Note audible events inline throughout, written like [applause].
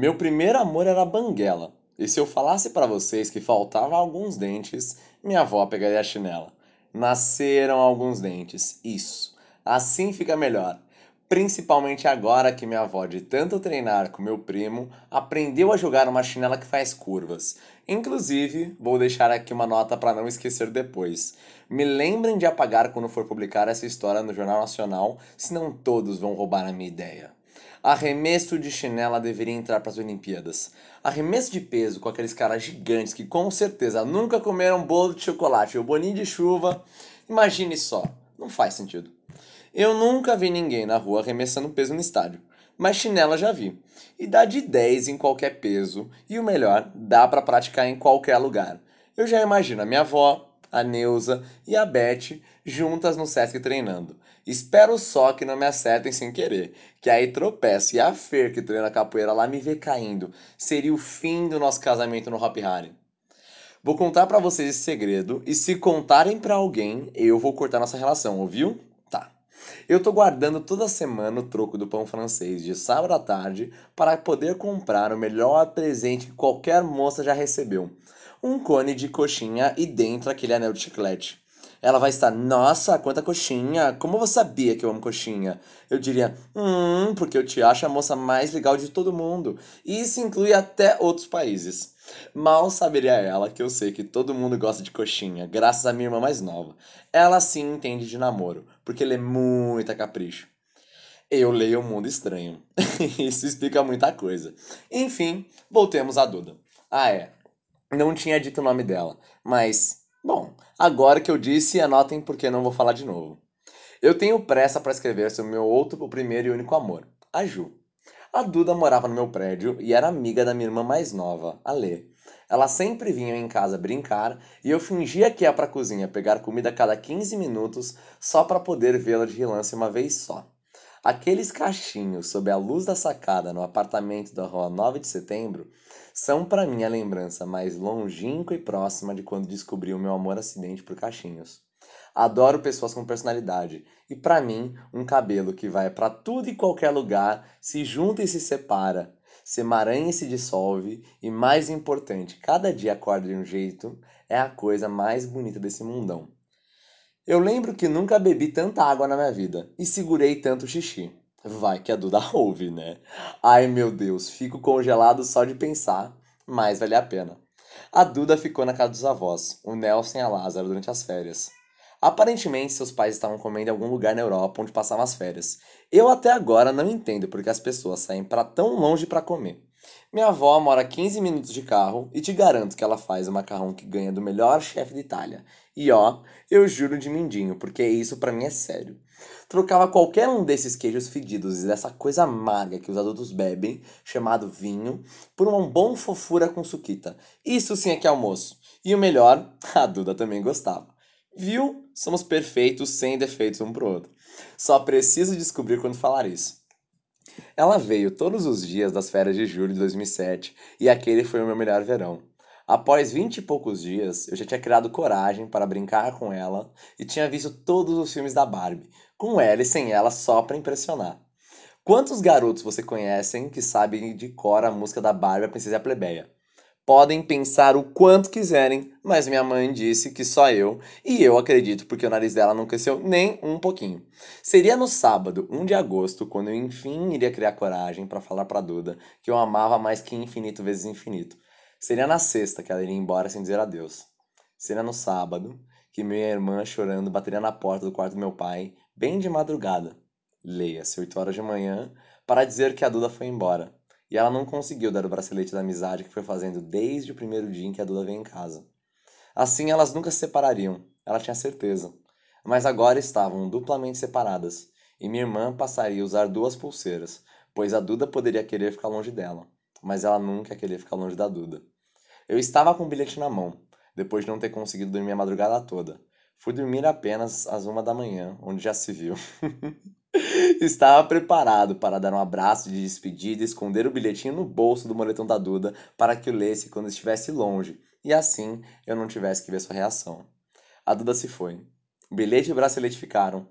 Meu primeiro amor era banguela. E se eu falasse para vocês que faltavam alguns dentes, minha avó pegaria a chinela. Nasceram alguns dentes. Isso. Assim fica melhor. Principalmente agora que minha avó, de tanto treinar com meu primo, aprendeu a jogar uma chinela que faz curvas. Inclusive, vou deixar aqui uma nota para não esquecer depois. Me lembrem de apagar quando for publicar essa história no Jornal Nacional, senão todos vão roubar a minha ideia. Arremesso de chinela deveria entrar para as Olimpíadas. Arremesso de peso com aqueles caras gigantes que com certeza nunca comeram bolo de chocolate ou boninho de chuva. Imagine só, não faz sentido. Eu nunca vi ninguém na rua arremessando peso no estádio, mas chinela já vi. E dá de 10 em qualquer peso, e o melhor, dá para praticar em qualquer lugar. Eu já imagino a minha avó, a Neuza e a Beth juntas no Sesc treinando. Espero só que não me acertem sem querer, que aí tropeço e a Fer que treina capoeira lá me vê caindo. Seria o fim do nosso casamento no Hop Harry. Vou contar para vocês esse segredo e se contarem para alguém, eu vou cortar nossa relação, ouviu? Eu tô guardando toda semana o troco do pão francês de sábado à tarde para poder comprar o melhor presente que qualquer moça já recebeu um cone de coxinha e dentro aquele anel de chiclete. Ela vai estar, nossa, quanta coxinha! Como você sabia que eu amo coxinha? Eu diria, hum, porque eu te acho a moça mais legal de todo mundo. E isso inclui até outros países. Mal saberia ela que eu sei que todo mundo gosta de coxinha, graças à minha irmã mais nova. Ela sim entende de namoro, porque ele é muita capricho. Eu leio o mundo estranho. [laughs] isso explica muita coisa. Enfim, voltemos à Duda. Ah, é. Não tinha dito o nome dela, mas, bom, agora que eu disse, anotem porque não vou falar de novo. Eu tenho pressa para escrever sobre meu outro, o primeiro e único amor, a Ju. A Duda morava no meu prédio e era amiga da minha irmã mais nova, a Lê. Ela sempre vinha em casa brincar e eu fingia que ia para a cozinha pegar comida a cada 15 minutos só para poder vê-la de relance uma vez só. Aqueles cachinhos sob a luz da sacada no apartamento da rua 9 de setembro são para mim a lembrança mais longínqua e próxima de quando descobri o meu amor acidente por cachinhos. Adoro pessoas com personalidade e para mim um cabelo que vai para tudo e qualquer lugar, se junta e se separa, se emaranha e se dissolve e mais importante, cada dia acorda de um jeito, é a coisa mais bonita desse mundão. Eu lembro que nunca bebi tanta água na minha vida e segurei tanto xixi. Vai que a Duda [laughs] ouve, né? Ai meu Deus, fico congelado só de pensar, mas vale a pena. A Duda ficou na casa dos avós, o Nelson e a Lázaro, durante as férias. Aparentemente, seus pais estavam comendo em algum lugar na Europa onde passavam as férias. Eu até agora não entendo porque as pessoas saem para tão longe para comer. Minha avó mora 15 minutos de carro e te garanto que ela faz o macarrão que ganha do melhor chefe de Itália. E ó, eu juro de mindinho, porque isso para mim é sério. Trocava qualquer um desses queijos fedidos e dessa coisa amarga que os adultos bebem, chamado vinho, por uma bom fofura com suquita. Isso sim é que é almoço. E o melhor, a Duda também gostava. Viu? Somos perfeitos, sem defeitos um pro outro. Só preciso descobrir quando falar isso. Ela veio todos os dias das férias de julho de 2007 e aquele foi o meu melhor verão. Após vinte e poucos dias, eu já tinha criado coragem para brincar com ela e tinha visto todos os filmes da Barbie, com ela e sem ela só para impressionar. Quantos garotos você conhecem que sabem de cor a música da Barbie, a Princesa e a Plebeia? Podem pensar o quanto quiserem, mas minha mãe disse que só eu, e eu acredito porque o nariz dela não cresceu nem um pouquinho. Seria no sábado, 1 de agosto, quando eu enfim iria criar coragem para falar para Duda que eu amava mais que infinito vezes infinito. Seria na sexta que ela iria embora sem dizer adeus. Seria no sábado que minha irmã chorando bateria na porta do quarto do meu pai, bem de madrugada. Leia-se 8 horas de manhã, para dizer que a Duda foi embora. E ela não conseguiu dar o bracelete da amizade que foi fazendo desde o primeiro dia em que a Duda veio em casa. Assim elas nunca se separariam, ela tinha certeza. Mas agora estavam duplamente separadas, e minha irmã passaria a usar duas pulseiras, pois a Duda poderia querer ficar longe dela mas ela nunca queria ficar longe da Duda. Eu estava com o bilhete na mão, depois de não ter conseguido dormir a madrugada toda. Fui dormir apenas às uma da manhã, onde já se viu. [laughs] [laughs] Estava preparado para dar um abraço de despedida e esconder o bilhetinho no bolso do moletom da Duda para que o lesse quando estivesse longe, e assim eu não tivesse que ver sua reação. A Duda se foi. O bilhete e o bracelete ficaram.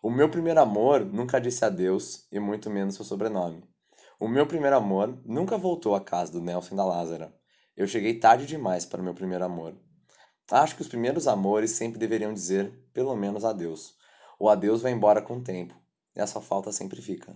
O meu primeiro amor nunca disse adeus, e muito menos seu sobrenome. O meu primeiro amor nunca voltou à casa do Nelson da Lázara. Eu cheguei tarde demais para o meu primeiro amor. Acho que os primeiros amores sempre deveriam dizer, pelo menos, adeus. O adeus vai embora com o tempo, essa falta sempre fica.